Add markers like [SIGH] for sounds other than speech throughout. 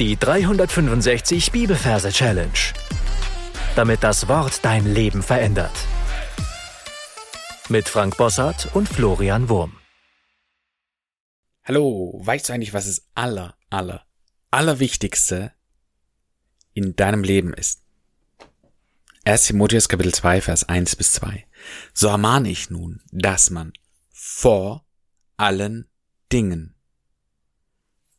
Die 365 Bibelverse Challenge. Damit das Wort dein Leben verändert. Mit Frank Bossart und Florian Wurm. Hallo, weißt du eigentlich, was das aller, aller, allerwichtigste in deinem Leben ist? 1 Timotheus Kapitel 2, Vers 1 bis 2. So ermahne ich nun, dass man vor allen Dingen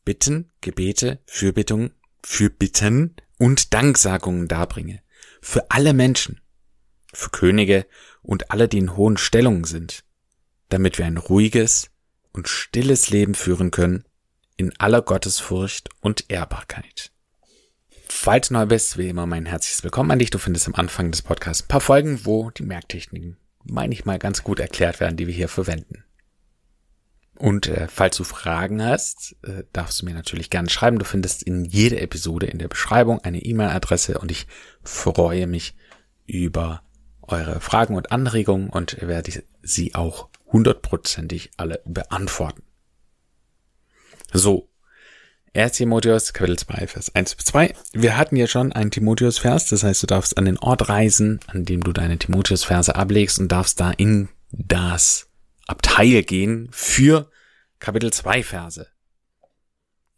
Bitten, Gebete, Fürbittungen, Fürbitten und Danksagungen darbringe. Für alle Menschen, für Könige und alle, die in hohen Stellungen sind, damit wir ein ruhiges und stilles Leben führen können, in aller Gottesfurcht und Ehrbarkeit. Falls du neu bist, wie immer mein herzliches Willkommen an dich. Du findest am Anfang des Podcasts ein paar Folgen, wo die Merktechniken, meine ich mal, ganz gut erklärt werden, die wir hier verwenden. Und äh, falls du Fragen hast, äh, darfst du mir natürlich gerne schreiben. Du findest in jeder Episode in der Beschreibung eine E-Mail-Adresse und ich freue mich über eure Fragen und Anregungen und werde sie auch hundertprozentig alle beantworten. So. 1. Timotheus, Kapitel 2, Vers 1 bis 2. Wir hatten ja schon einen Timotheus-Vers, das heißt, du darfst an den Ort reisen, an dem du deine Timotheus-Verse ablegst und darfst da in das Abteil gehen für Kapitel 2 Verse.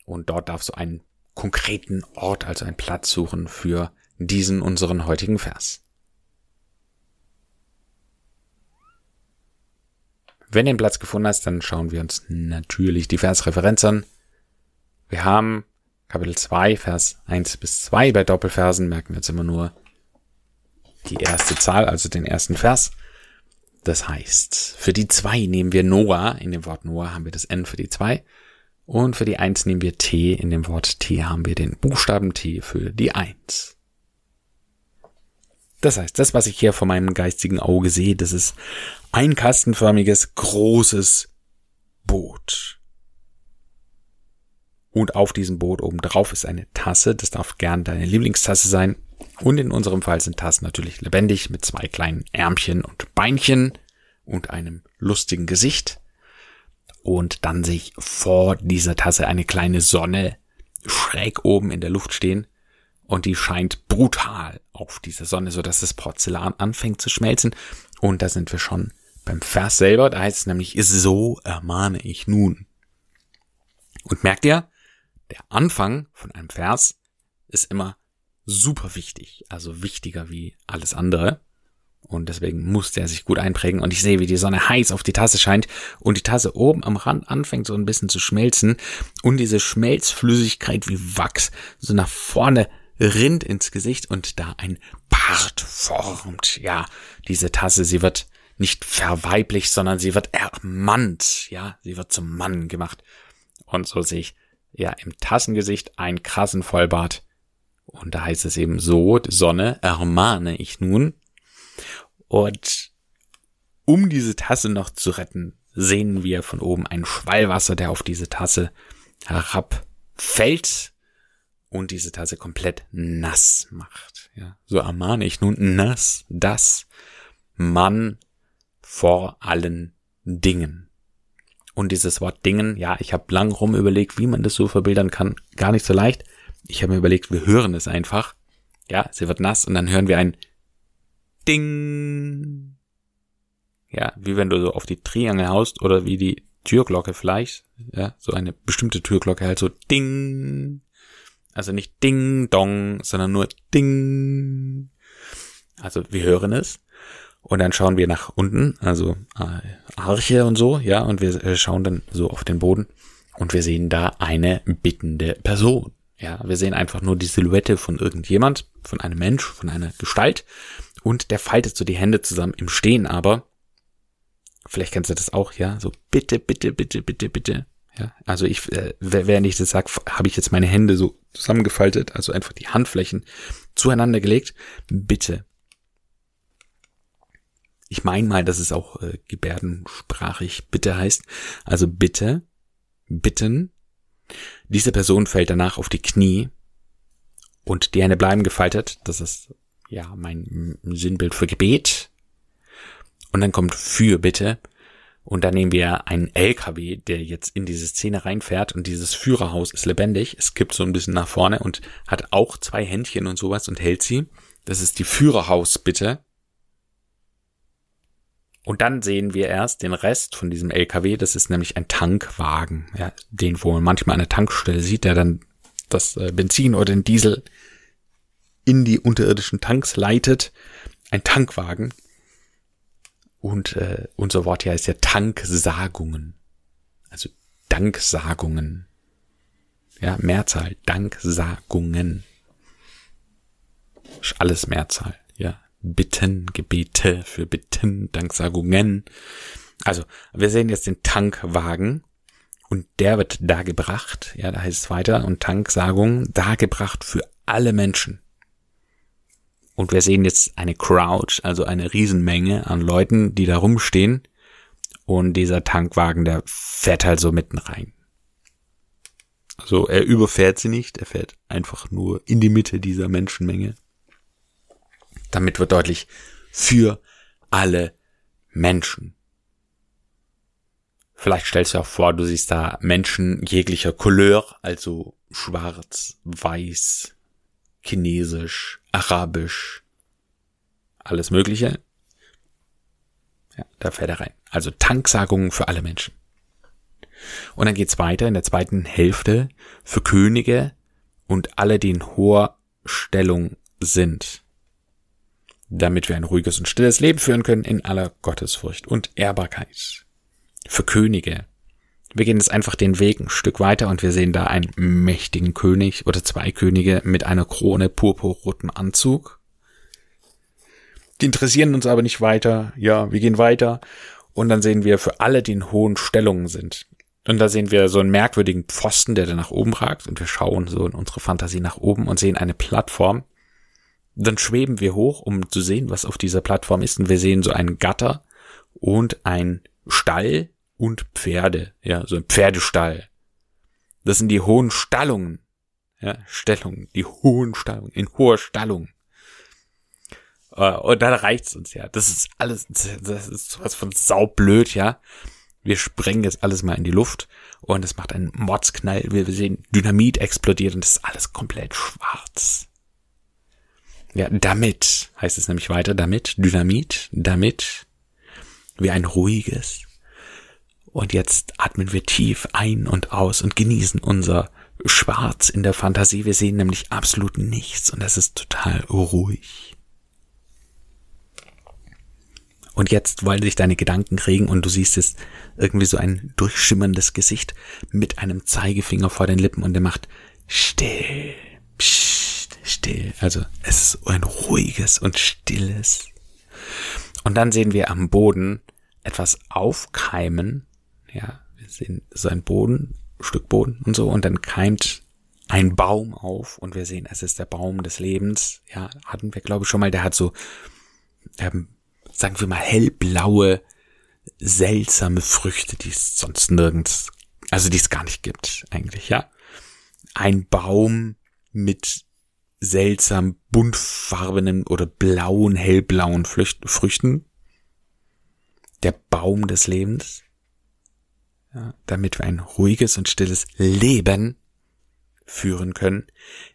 Und dort darfst du einen konkreten Ort, also einen Platz suchen für diesen unseren heutigen Vers. Wenn du den Platz gefunden hast, dann schauen wir uns natürlich die Versreferenz an. Wir haben Kapitel 2, Vers 1 bis 2. Bei Doppelversen merken wir jetzt immer nur die erste Zahl, also den ersten Vers. Das heißt, für die zwei nehmen wir Noah, in dem Wort Noah haben wir das N für die zwei. Und für die eins nehmen wir T, in dem Wort T haben wir den Buchstaben T für die eins. Das heißt, das, was ich hier vor meinem geistigen Auge sehe, das ist ein kastenförmiges, großes Boot. Und auf diesem Boot oben drauf ist eine Tasse. Das darf gern deine Lieblingstasse sein. Und in unserem Fall sind Tassen natürlich lebendig mit zwei kleinen Ärmchen und Beinchen und einem lustigen Gesicht. Und dann sehe ich vor dieser Tasse eine kleine Sonne schräg oben in der Luft stehen. Und die scheint brutal auf diese Sonne, so dass das Porzellan anfängt zu schmelzen. Und da sind wir schon beim Vers selber. Da heißt es nämlich, so ermahne ich nun. Und merkt ihr, der Anfang von einem Vers ist immer super wichtig, also wichtiger wie alles andere. Und deswegen muss der sich gut einprägen. Und ich sehe, wie die Sonne heiß auf die Tasse scheint und die Tasse oben am Rand anfängt so ein bisschen zu schmelzen und diese Schmelzflüssigkeit wie Wachs so nach vorne rinnt ins Gesicht und da ein Bart formt. Ja, diese Tasse, sie wird nicht verweiblicht, sondern sie wird ermannt. Ja, sie wird zum Mann gemacht. Und so sehe ich ja im Tassengesicht einen krassen Vollbart und da heißt es eben so, Sonne ermahne ich nun. Und um diese Tasse noch zu retten, sehen wir von oben ein Schwallwasser, der auf diese Tasse herabfällt und diese Tasse komplett nass macht. Ja, so ermahne ich nun nass, das Mann vor allen Dingen. Und dieses Wort Dingen, ja, ich habe lang rum überlegt, wie man das so verbildern kann, gar nicht so leicht ich habe mir überlegt, wir hören es einfach. Ja, sie wird nass und dann hören wir ein Ding. Ja, wie wenn du so auf die Triangel haust oder wie die Türglocke vielleicht. Ja, so eine bestimmte Türglocke halt so Ding. Also nicht Ding Dong, sondern nur Ding. Also wir hören es. Und dann schauen wir nach unten, also äh, Arche und so, ja, und wir äh, schauen dann so auf den Boden und wir sehen da eine bittende Person. Ja, wir sehen einfach nur die Silhouette von irgendjemand, von einem Mensch, von einer Gestalt. Und der faltet so die Hände zusammen im Stehen, aber vielleicht kennst du das auch, ja, so bitte, bitte, bitte, bitte, bitte. Ja, also ich, äh, während ich das sage, habe ich jetzt meine Hände so zusammengefaltet, also einfach die Handflächen zueinander gelegt. Bitte. Ich meine mal, dass es auch äh, gebärdensprachig bitte heißt. Also bitte, bitten, diese Person fällt danach auf die Knie und die Hände bleiben gefaltet. Das ist ja mein Sinnbild für Gebet. Und dann kommt für bitte. Und dann nehmen wir einen LKW, der jetzt in diese Szene reinfährt und dieses Führerhaus ist lebendig. Es kippt so ein bisschen nach vorne und hat auch zwei Händchen und sowas und hält sie. Das ist die Führerhaus bitte. Und dann sehen wir erst den Rest von diesem LKW. Das ist nämlich ein Tankwagen, ja, den wo man manchmal an der Tankstelle sieht, der dann das äh, Benzin oder den Diesel in die unterirdischen Tanks leitet. Ein Tankwagen. Und äh, unser Wort hier heißt ja Tanksagungen. Also Danksagungen. Ja, Mehrzahl. Danksagungen. Alles Mehrzahl. Ja. Bitten, Gebete für Bitten, Danksagungen. Also, wir sehen jetzt den Tankwagen und der wird dargebracht, ja, da heißt es weiter, und Tanksagung dargebracht für alle Menschen. Und wir sehen jetzt eine Crowd, also eine Riesenmenge an Leuten, die da rumstehen. Und dieser Tankwagen, der fährt halt so mitten rein. Also er überfährt sie nicht, er fährt einfach nur in die Mitte dieser Menschenmenge. Damit wird deutlich, für alle Menschen. Vielleicht stellst du auch vor, du siehst da Menschen jeglicher Couleur, also schwarz, weiß, Chinesisch, Arabisch, alles Mögliche. Ja, da fährt er rein. Also Tanksagungen für alle Menschen. Und dann geht's weiter in der zweiten Hälfte für Könige und alle, die in hoher Stellung sind, damit wir ein ruhiges und stilles Leben führen können in aller Gottesfurcht und Ehrbarkeit. Für Könige, wir gehen jetzt einfach den Weg ein Stück weiter und wir sehen da einen mächtigen König oder zwei Könige mit einer Krone purpurrotem Anzug. Die interessieren uns aber nicht weiter. Ja, wir gehen weiter und dann sehen wir für alle, die in hohen Stellungen sind. Und da sehen wir so einen merkwürdigen Pfosten, der da nach oben ragt und wir schauen so in unsere Fantasie nach oben und sehen eine Plattform. Dann schweben wir hoch, um zu sehen, was auf dieser Plattform ist und wir sehen so einen Gatter und ein Stall und Pferde, ja, so ein Pferdestall. Das sind die hohen Stallungen, ja, Stellungen, die hohen Stallungen, in hoher Stallung. Äh, und dann reicht's uns ja. Das ist alles, das ist sowas von saublöd, ja. Wir sprengen jetzt alles mal in die Luft und es macht einen Mordsknall. Wir sehen Dynamit explodiert und das ist alles komplett schwarz. Ja, damit heißt es nämlich weiter, damit Dynamit, damit wir ein ruhiges, und jetzt atmen wir tief ein und aus und genießen unser Schwarz in der Fantasie. Wir sehen nämlich absolut nichts und das ist total ruhig. Und jetzt wollen sich deine Gedanken regen und du siehst es irgendwie so ein durchschimmerndes Gesicht mit einem Zeigefinger vor den Lippen und der macht still, psst, still. Also es ist ein ruhiges und stilles. Und dann sehen wir am Boden etwas aufkeimen ja, wir sehen sein Boden, Stück Boden und so, und dann keimt ein Baum auf und wir sehen, es ist der Baum des Lebens. Ja, hatten wir, glaube ich, schon mal, der hat so, ähm, sagen wir mal, hellblaue, seltsame Früchte, die es sonst nirgends, also die es gar nicht gibt, eigentlich, ja. Ein Baum mit seltsam buntfarbenen oder blauen, hellblauen Früchten. Der Baum des Lebens. Ja, damit wir ein ruhiges und stilles Leben führen können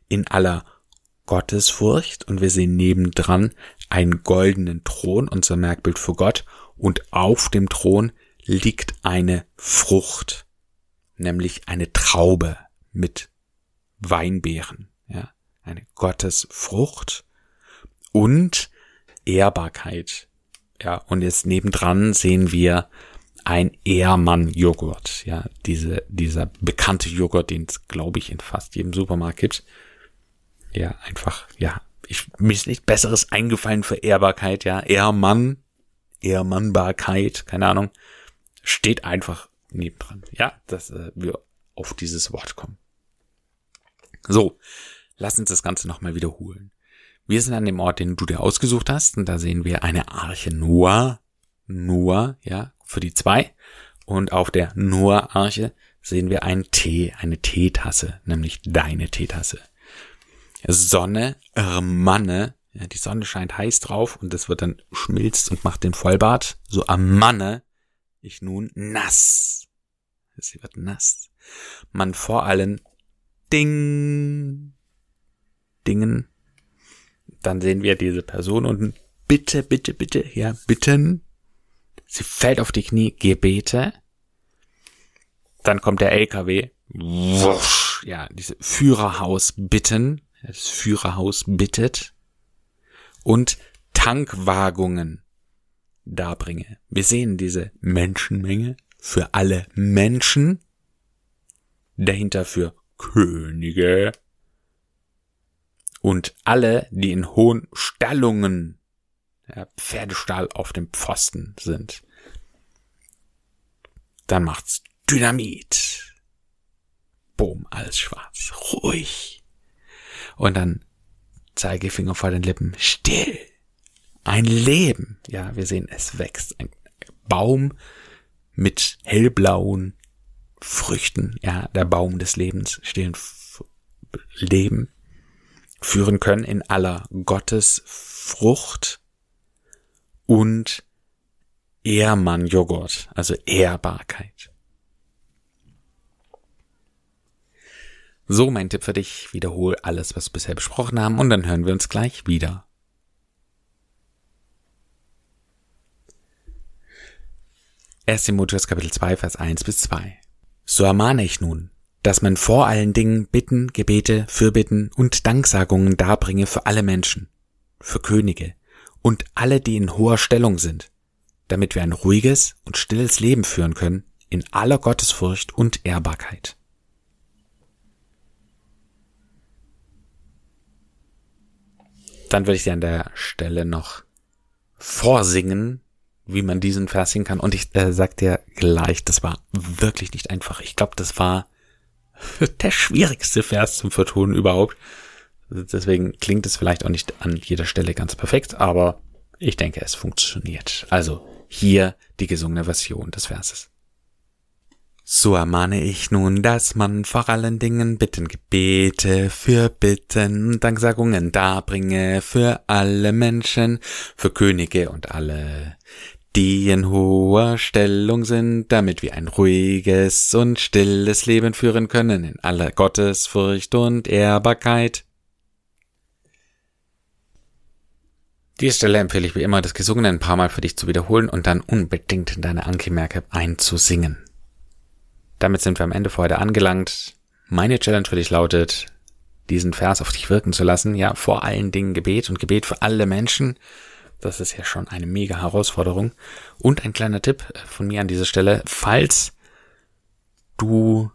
in aller Gottesfurcht. Und wir sehen nebendran einen goldenen Thron, unser Merkbild für Gott, und auf dem Thron liegt eine Frucht, nämlich eine Traube mit Weinbeeren, eine Gottesfrucht und Ehrbarkeit, ja, und jetzt nebendran sehen wir ein Ehrmann-Joghurt. Ja, diese, dieser bekannte Joghurt, den es, glaube ich, in fast jedem Supermarkt gibt. Ja, einfach, ja, ich, mir ist nichts Besseres eingefallen für Ehrbarkeit, ja. Ehrmann, Ehrmannbarkeit, keine Ahnung, steht einfach nebendran. Ja, dass äh, wir auf dieses Wort kommen. So, lass uns das Ganze nochmal wiederholen. Wir sind an dem Ort, den du dir ausgesucht hast, und da sehen wir eine Arche Noah. Noah, ja, für die zwei. Und auf der Noah-Arche sehen wir einen Tee, eine Teetasse, nämlich deine Teetasse. Sonne, Manne, ja, die Sonne scheint heiß drauf und das wird dann schmilzt und macht den Vollbart. So am Manne ich nun nass. Sie wird nass. Man vor allen Ding, Dingen. Dann sehen wir diese Person und bitte, bitte, bitte, ja, bitten. Sie fällt auf die Knie, Gebete. Dann kommt der LKW. Wusch, ja, diese Führerhaus bitten. Das Führerhaus bittet. Und Tankwagungen darbringe. Wir sehen diese Menschenmenge für alle Menschen, dahinter für Könige und alle, die in hohen Stallungen, ja, Pferdestall auf dem Pfosten sind. Dann macht's Dynamit. Boom, alles schwarz, ruhig. Und dann Zeigefinger vor den Lippen, still. Ein Leben. Ja, wir sehen, es wächst. Ein Baum mit hellblauen Früchten. Ja, der Baum des Lebens. Stillen Leben führen können in aller Gottesfrucht und Ehrmann-Joghurt, also Ehrbarkeit. So, mein Tipp für dich, wiederhol alles, was wir bisher besprochen haben, und dann hören wir uns gleich wieder. 1. Timotheus Kapitel 2, Vers 1 bis 2. So ermahne ich nun, dass man vor allen Dingen Bitten, Gebete, Fürbitten und Danksagungen darbringe für alle Menschen, für Könige und alle, die in hoher Stellung sind, damit wir ein ruhiges und stilles Leben führen können in aller Gottesfurcht und Ehrbarkeit. Dann würde ich dir an der Stelle noch vorsingen, wie man diesen Vers singen kann. Und ich äh, sag dir gleich, das war wirklich nicht einfach. Ich glaube, das war [LAUGHS] der schwierigste Vers zum Vertonen überhaupt. Deswegen klingt es vielleicht auch nicht an jeder Stelle ganz perfekt, aber ich denke, es funktioniert. Also hier die gesungene Version des Verses. So ermahne ich nun, dass man vor allen Dingen Bitten, Gebete, für Bitten, Danksagungen darbringe für alle Menschen, für Könige und alle, die in hoher Stellung sind, damit wir ein ruhiges und stilles Leben führen können in aller Gottesfurcht und Ehrbarkeit. Diese Stelle empfehle ich wie immer, das Gesungene ein paar Mal für dich zu wiederholen und dann unbedingt in deine Anki-Merke einzusingen. Damit sind wir am Ende für heute angelangt. Meine Challenge für dich lautet, diesen Vers auf dich wirken zu lassen. Ja, vor allen Dingen Gebet und Gebet für alle Menschen. Das ist ja schon eine mega Herausforderung. Und ein kleiner Tipp von mir an dieser Stelle. Falls du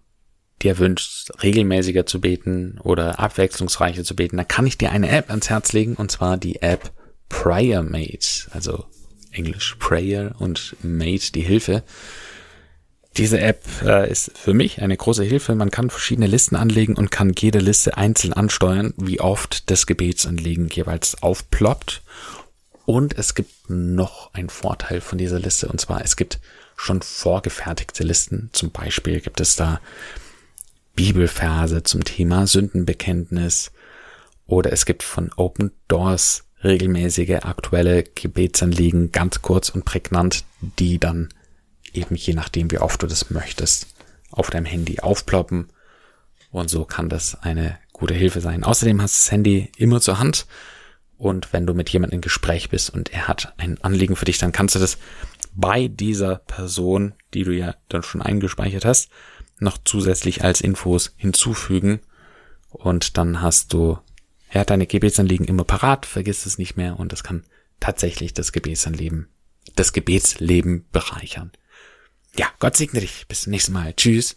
dir wünschst, regelmäßiger zu beten oder abwechslungsreicher zu beten, dann kann ich dir eine App ans Herz legen und zwar die App Prayer Mate. Also Englisch Prayer und Mate die Hilfe. Diese App äh, ist für mich eine große Hilfe. Man kann verschiedene Listen anlegen und kann jede Liste einzeln ansteuern, wie oft das Gebetsanliegen jeweils aufploppt. Und es gibt noch einen Vorteil von dieser Liste, und zwar es gibt schon vorgefertigte Listen. Zum Beispiel gibt es da Bibelverse zum Thema Sündenbekenntnis oder es gibt von Open Doors regelmäßige aktuelle Gebetsanliegen, ganz kurz und prägnant, die dann eben je nachdem, wie oft du das möchtest, auf deinem Handy aufploppen. Und so kann das eine gute Hilfe sein. Außerdem hast du das Handy immer zur Hand. Und wenn du mit jemandem im Gespräch bist und er hat ein Anliegen für dich, dann kannst du das bei dieser Person, die du ja dann schon eingespeichert hast, noch zusätzlich als Infos hinzufügen. Und dann hast du ja deine Gebetsanliegen immer parat, vergiss es nicht mehr und das kann tatsächlich das Gebetsanleben, das Gebetsleben bereichern. Ja, Gott segne dich. Bis zum nächsten Mal. Tschüss.